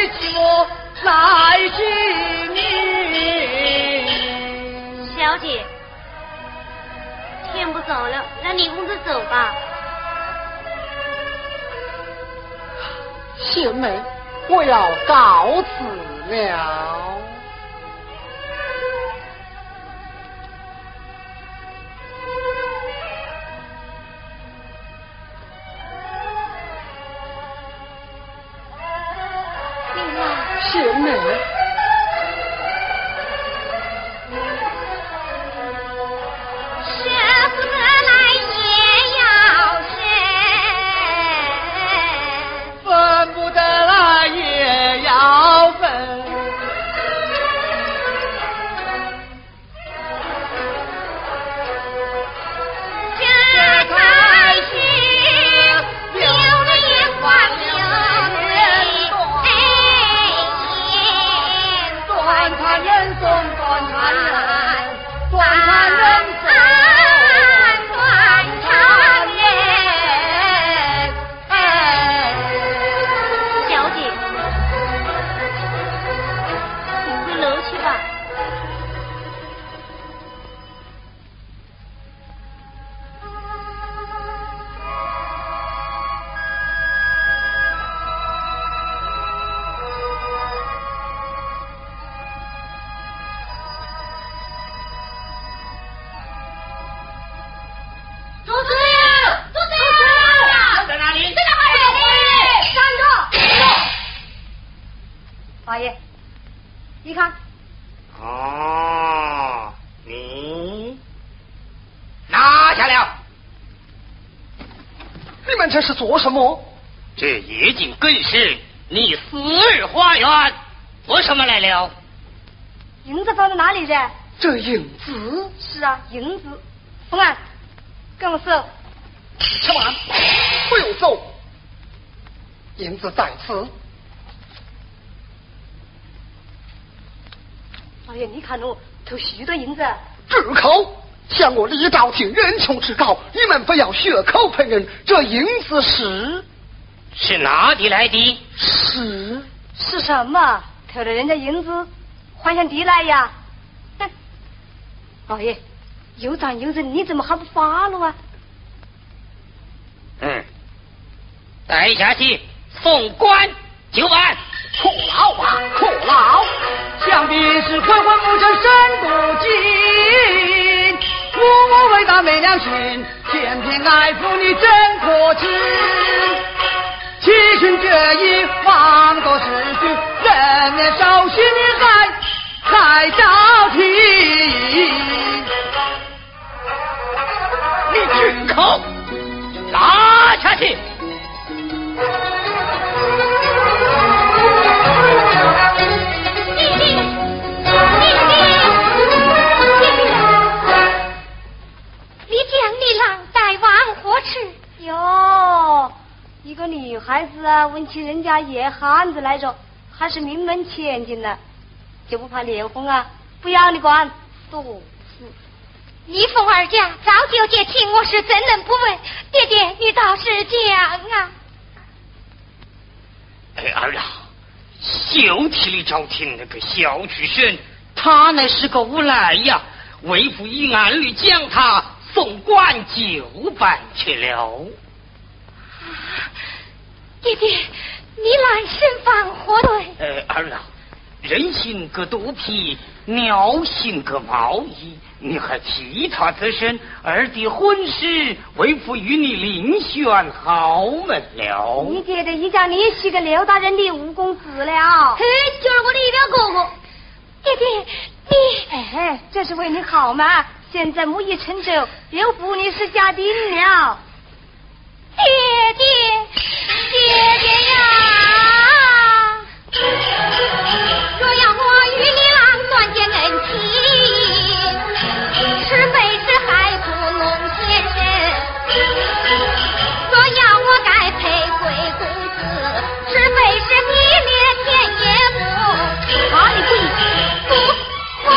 寂寞在心里。小姐，天不早了，让李公子走吧。贤妹，我要告辞了。们这是做什么？这夜景更是你死日花园，做什么来了？银子放在哪里的？这银子是啊，银子。凤安，跟我走。吃完，不用走。银子在此。老爷，你看我偷许多银子。住口！向我李兆廷人穷志高，你们不要血口喷人。这银子是是哪里来的？是是什么？偷了人家银子，还向地来呀？哼！老爷，有账有人，你怎么还不发了啊？嗯，带下去送官就办。苦劳啊，苦劳！想必是昏昏不成身不净，我为大没良心，偏偏爱抚你真可耻。七情绝意，放过世君，人面兽心，你还还着急？你住口！拉下去！个女孩子啊，问起人家野汉子来着，还是名门千金呢，就不怕脸红啊？不要你管，多事。一凤二家早就结亲，我是怎能不问？爹爹，你倒是讲啊！哎儿啊，休替李昭廷那个小畜生，他那是个无赖呀！为父已按律将他。送官就办去了。爹爹，你来身犯何罪？呃，儿啊，人心隔肚皮，鸟心隔毛衣，你还其他此身？二弟婚事，为父与你另选豪门了。你爹爹已将你许给刘大人的五公子了。嘿，就是我的一表哥哥。爹爹，你哎，这是为你好嘛。现在木已成舟，刘妇女是家丁了。爹爹，爹爹呀！若要我与你郎断绝恩情，是非是害不弄先生；若要我该配贵公子，是非是灭灭天也不。哪里不？不，我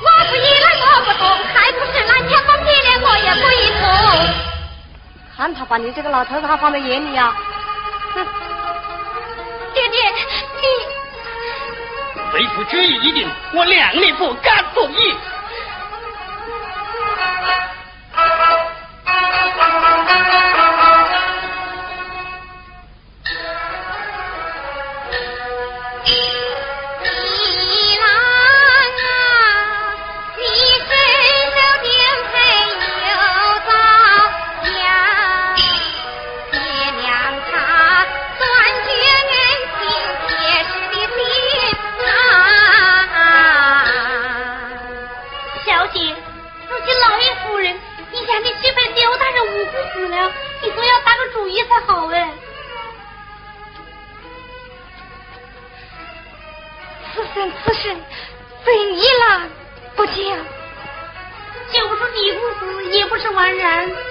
我不依赖我不懂。也不一同。看他把你这个老头子还放在眼里呀！爹爹，你为父之意已定，我量力不敢不义。完人。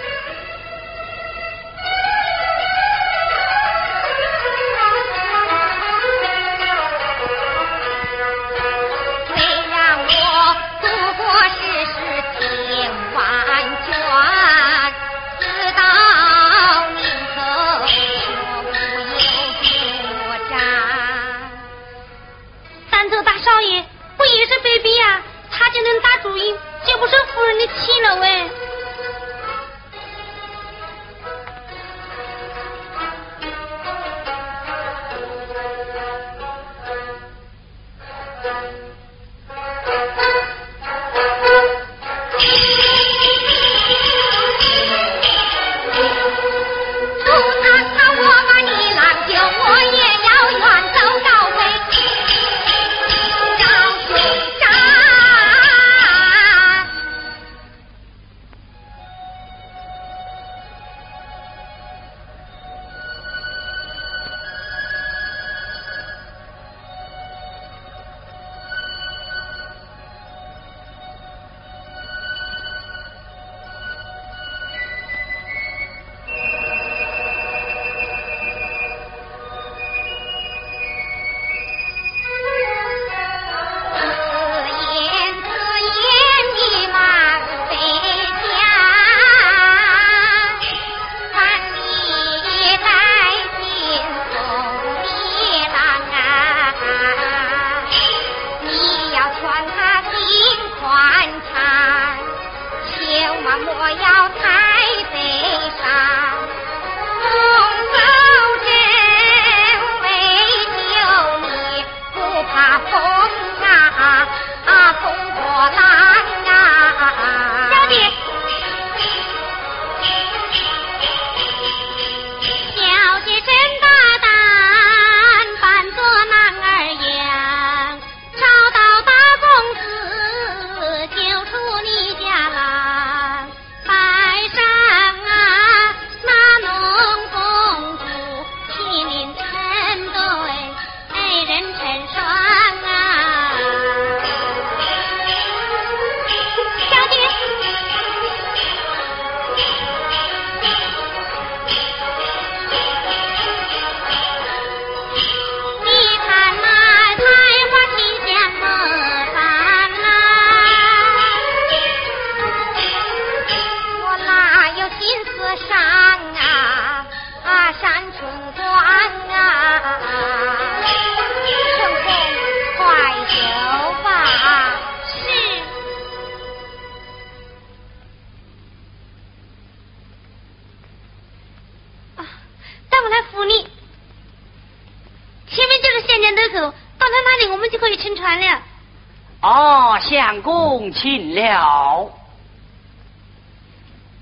公请了。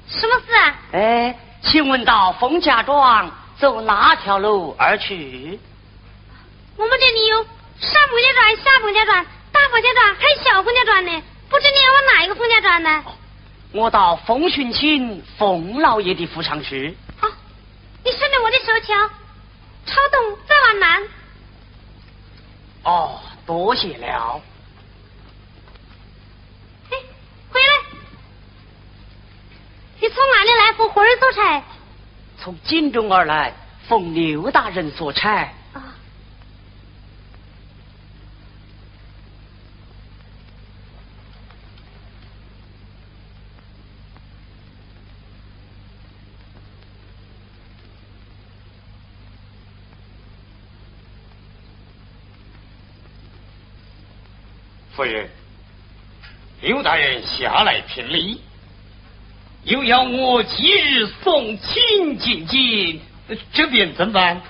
什么事啊？哎，请问到冯家庄走哪条路而去？我们这里有上冯家庄、下冯家庄、大冯家庄，还有小冯家庄呢。不知你要往哪一个冯家庄呢？我到冯寻亲冯老爷的府上去。好，你顺着我的手瞧，朝东再往南。哦，多谢了。哎，回来！你从哪里来？奉何人所差？从京中而来，奉刘大人所差。啊。夫人，刘大人下来聘礼，又要我即日送亲进京，这便怎么办？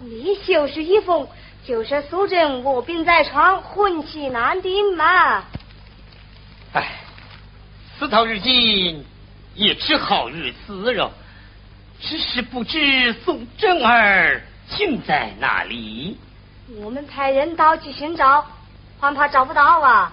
你就是一封，就是苏贞卧病在床，魂气难定嘛。哎，此到如今也只好如此了。只是不知宋正儿竟在哪里？我们派人到去寻找。恐怕找不到啊！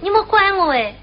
你莫管我哎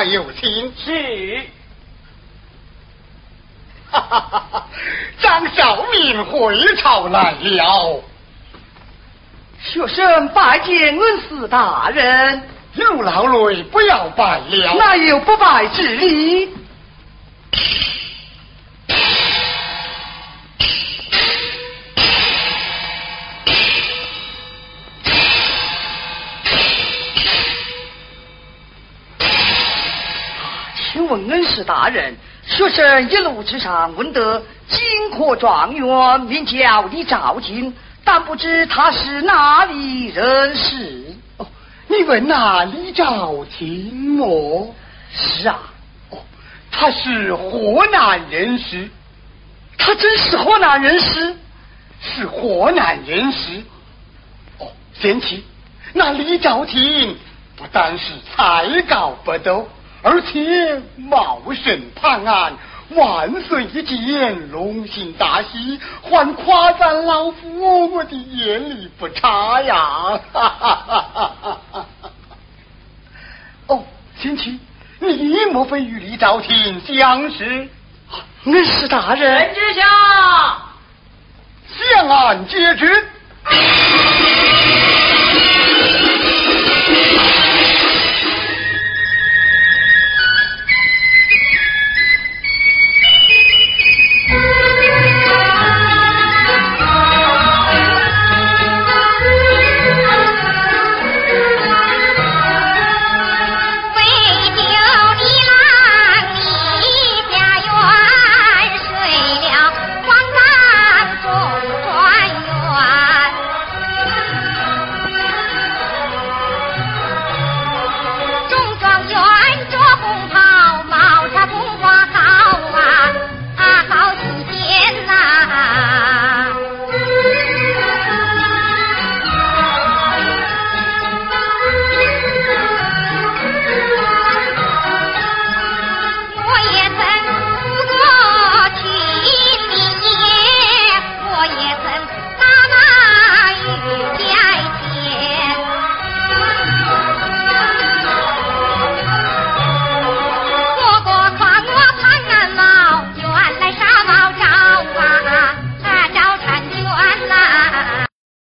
快快有心。是。哈哈哈哈！张小明回朝来了。学生拜见恩师大人，有劳累不要拜了。哪有不拜之理？大人，学生一路之上闻得金科状元名叫李兆金，但不知他是哪里人士。哦，你问那李兆金么？是啊，哦，他是河南人士。他真是河南人士？是河南人士。哦，贤妻，那李兆金不但是才高不斗。而且茂盛判案，万岁一见，龙心大喜，还夸赞老夫我的眼力不差呀！哈哈哈哈哈！哦，贤妻，你莫非与李兆廷相识？恩师大人，人之下，相案接旨。